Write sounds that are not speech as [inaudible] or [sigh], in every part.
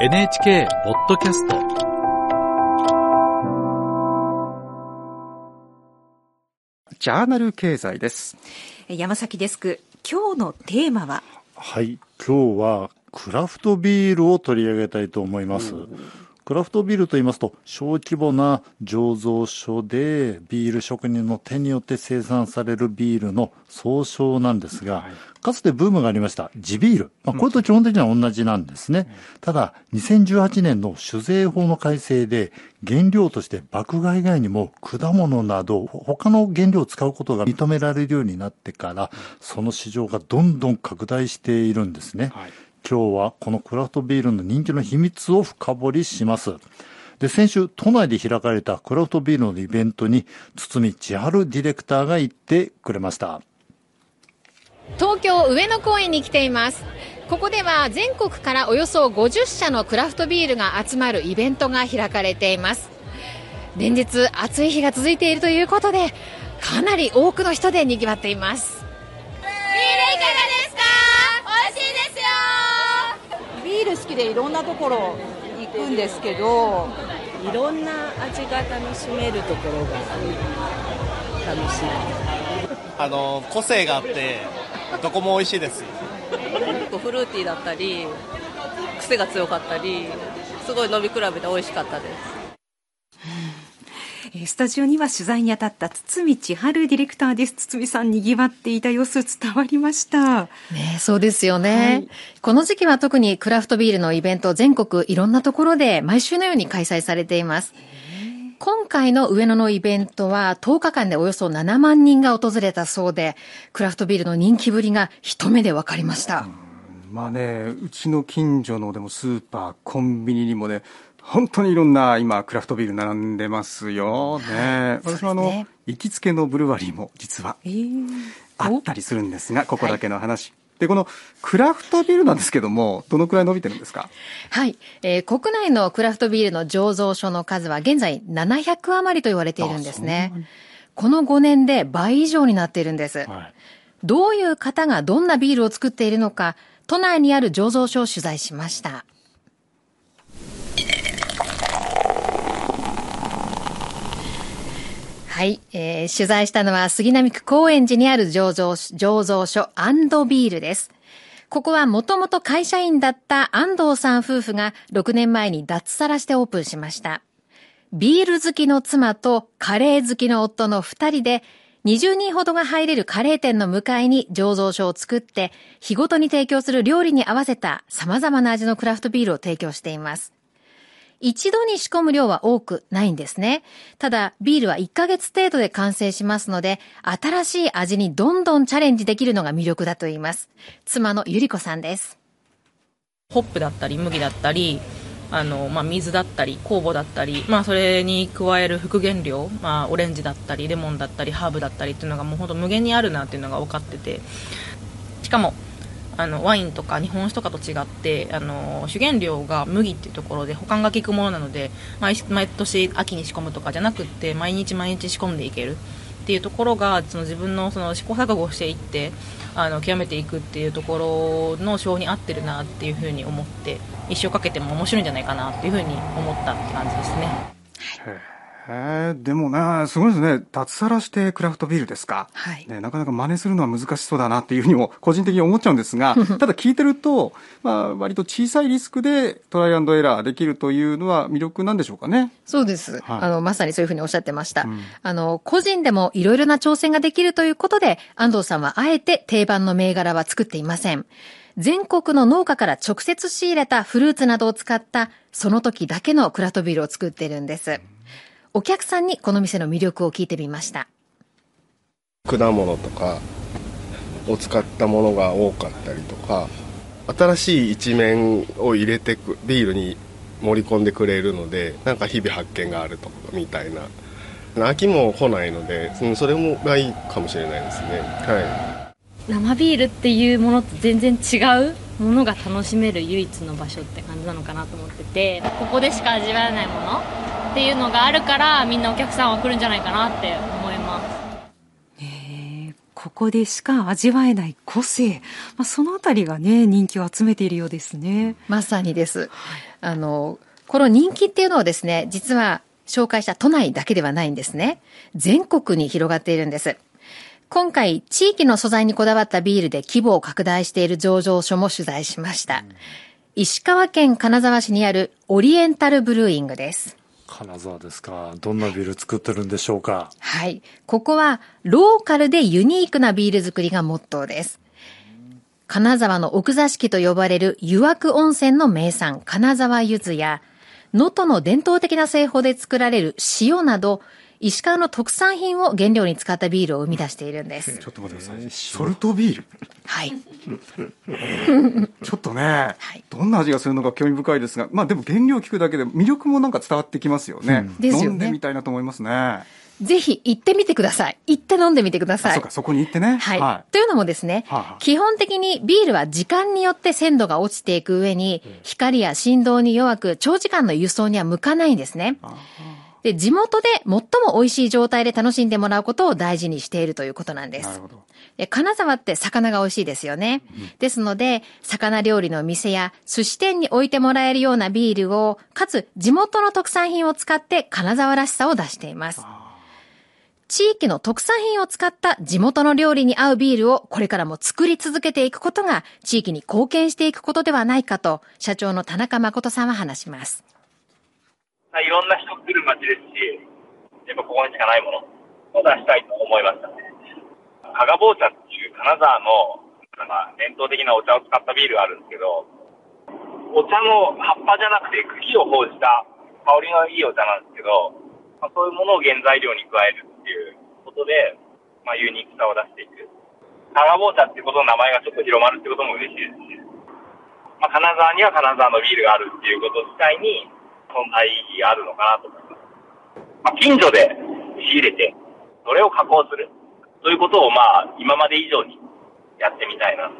NHK ポッドキャストジャーナル経済です。山崎デスク。今日のテーマは？はい。今日はクラフトビールを取り上げたいと思います、クラフトビールと言いますと小規模な醸造所でビール職人の手によって生産されるビールの総称なんですが、かつてブームがありました地ビール、まあ、これと基本的には同じなんですね、ただ2018年の酒税法の改正で原料として麦芽以外にも果物など他の原料を使うことが認められるようになってからその市場がどんどん拡大しているんですね、はい今日はこのクラフトビールの人気の秘密を深掘りします。で、先週、都内で開かれたクラフトビールのイベントに、堤千春ディレクターが行ってくれました。東京上野公園に来ていますここでは全国からおよそ50社のクラフトビールが集まるイベントが開かれています連日暑い日が続いているということでかなり多くの人で賑わっていますでいろんなところ行くんですけどいろんな味が楽しめるところが楽しい。あの個性があってどこも美味しいです。結構フルーティーだったり癖が強かったりすごい飲み比べて美味しかったです。えースタジオには取材に当たった堤千春ディレクターです。堤さん賑わっていた様子伝わりました。ねそうですよね、この時期は特にクラフトビールのイベント全国いろんなところで毎週のように開催されています。今回の上野のイベントは10日間でおよそ7万人が訪れたそうで、クラフトビールの人気ぶりが一目で分かりました。まあねうちの近所のでもスーパーコンビニにもね本当にいろんな今クラフトビール並んでますよ。ね。私もあの、ね。行きつけのブルワリーも実はえー。あったりするんですがここだけの話、でこのクラフトビールなんですけどもどのくらい伸びてるんですか？はい、えー国内のクラフトビールの醸造所の数は現在700余りと言われているんですね。この5年で倍以上になっているんです。はい。どういう方がどんなビールを作っているのか、都内にある醸造所を取材しました。はい、えー取材したのは杉並区高円寺にある醸造醸造所ビールです。ここはもともと会社員だった安藤さん夫婦が6年前に脱サラしてオープンしました。ビール好きの妻とカレー好きの夫の2人で20人ほどが入れるカレー店の向かいに醸造所を作って日ごとに提供する料理に合わせた様々な味のクラフトビールを提供しています。一度に仕込む量は多くないんですね。ただ、ビールは1ヶ月程度で完成しますので、新しい味にどんどんチャレンジできるのが魅力だと言います。妻のゆり子さんです。ホップだったり麦だったりあの、まあ、水だったり酵母だったり、まあ、それに加える副原料、まあ、オレンジだったりレモンだったりハーブだったりっていうのがもう本当無限にあるなっていうのが分かっててしかもあのワインとか日本酒とかと違ってあの主原料が麦っていうところで保管が効くものなので毎毎年秋に仕込むとかじゃなくって毎日毎日仕込んでいけるっていうところがその自分のその試行錯誤をしていってあの極めていくっていうところの性に合ってるなっていうふうに思って一生かけても面白いんじゃないかなっていうふうに思ったって感じですね。へえでもねすごいですね脱サラしてクラフトビールですか、はいね、なかなか真似するのは難しそうだなっていうふうにも個人的に思っちゃうんですが [laughs] ただ聞いてると、まあ、割と小さいリスクでトライアンドエラーできるというのは魅力なんでしょうかねそうです。はいあの、まさにそういうふうにおっしゃってました。うんあの、個人でもいろいろな挑戦ができるということで、安藤さんはあえて定番の銘柄は作っていません。全国の農家から直接仕入れたフルーツなどを使った、その時だけのクラフトビールを作っているんです。お客さんにこの店の魅力を聞いてみました。果物とかを使ったものが多かったりとか新しい一面を入れてくビールに盛り込んでくれるのでなんか日々発見があるとみたいな。秋も来ないのでうんそれもがいいかもしれないですね。は生ビールっていうものと全然違うものが楽しめる唯一の場所って感じなのかなと思っててここでしか味わえないものっていうのがあるからみんなお客さんは来るんじゃないかなって思いますここでしか味わえない個性、まあ、そのあたりがね、人気を集めているようですね。まさにです。あの、この人気っていうのはですね、実は紹介した都内だけではないんですね。全国に広がっているんです。今回、地域の素材にこだわったビールで規模を拡大している醸造所も取材しました。石川県金沢市にあるオリエンタルブルーイングです。金沢ですか。どんなビール作ってるんでしょうか。はい。ここは、ローカルでユニークなビール作りがモットーです。金沢の奥座敷と呼ばれる湯涌温泉の名産、金沢柚子や、能登の伝統的な製法で作られる塩など、石川の特産品を原料に使ったビールを生み出しているんです。ちょっと待ってください。ソルトビール？はい。[laughs] ちょっとね、どんな味がするのか興味深いですが、まあでも原料を聞くだけで魅力もなんか伝わってきますよね。ですよね飲んでみたいなと思いますね。ぜひ行ってみてください。行って飲んでみてください。そうか、そこに行ってね。はい。というのもですね、はあはあ基本的にビールは時間によって鮮度が落ちていく上に、光や振動に弱く、長時間の輸送には向かないんですね。で、地元で最も美味しい状態で楽しんでもらうことを大事にしているということなんです。なるほど。で金沢って魚が美味しいですよね。ですので、魚料理の店や寿司店に置いてもらえるようなビールを、かつ地元の特産品を使って金沢らしさを出しています。地域の特産品を使った地元の料理に合うビールをこれからも作り続けていくことが地域に貢献していくことではないかと社長の田中誠さんは話します。いろんな人来る街ですし、やっぱここにしかないものを出したいと思いましたね。加賀坊茶っていう金沢のなんか伝統的なお茶を使ったビールがあるんですけど、お茶の葉っぱじゃなくて茎を報じた香りのいいお茶なんですけど、まあ、そういうものを原材料に加えるっていうことで、まあ、ユニークさを出していく。加賀坊茶ってことの名前がちょっと広まるってことも嬉しいですし、まあ、金沢には金沢のビールがあるっていうこと自体に存在意義があるのかなと思います。まあ、近所で仕入れて、それを加工する。ということを、まあ、今まで以上にやってみたいな。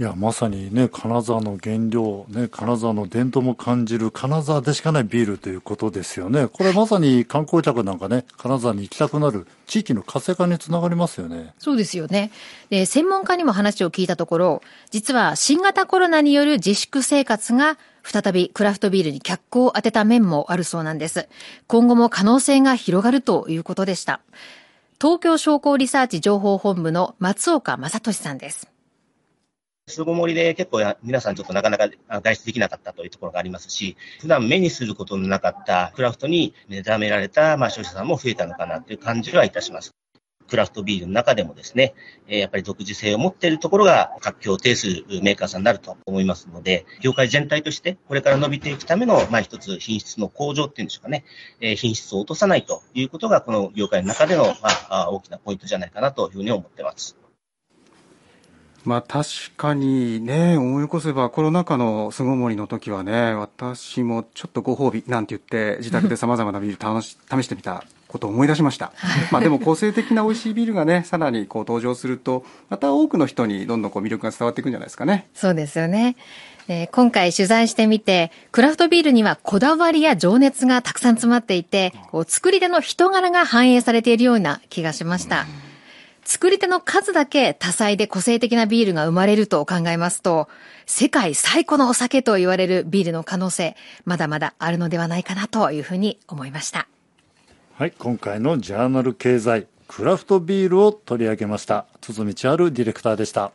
いや、まさにね、金沢の原料、ね、金沢の伝統も感じる金沢でしかないビールということですよね。これまさに観光客なんかね、金沢に行きたくなる地域の活性化につながりますよね。そうですよね。で、専門家にも話を聞いたところ、実は新型コロナによる自粛生活が再びクラフトビールに脚光を当てた面もあるそうなんです。今後も可能性が広がるということでした。東京商工リサーチ情報本部の松岡正俊さんです。巣ごもりで結構や皆さんちょっとなかなか外出できなかったというところがありますし、普段目にすることのなかったクラフトに目覚められた、まあ、消費者さんも増えたのかなという感じはいたします。クラフトビールの中でもですね、やっぱり独自性を持っているところが活況を呈するメーカーさんになると思いますので、業界全体としてこれから伸びていくための、まあ一つ品質の向上っていうんでしょうかね、品質を落とさないということがこの業界の中での、ま、あ大きなポイントじゃないかなというふうに思ってます。まあ確かにね、思い起こせばコロナ禍の巣ごもりの時はね、私もちょっとご褒美なんて言って自宅で [laughs] 様々なビール楽し試してみたことを思い出しました。まあでも個性的な美味しいビールがね、さらにこう登場すると、また多くの人にどんどんこう魅力が伝わっていくんじゃないですかね。そうですよね。えー今回取材してみて、クラフトビールにはこだわりや情熱がたくさん詰まっていて、こう作り手の人柄が反映されているような気がしました。作り手の数だけ多彩で個性的なビールが生まれると考えますと、世界最古のお酒と言われるビールの可能性、まだまだあるのではないかなというふうに思いました。はい、今回のジャーナル経済、クラフトビールを取り上げました。堤千春ディレクターでした。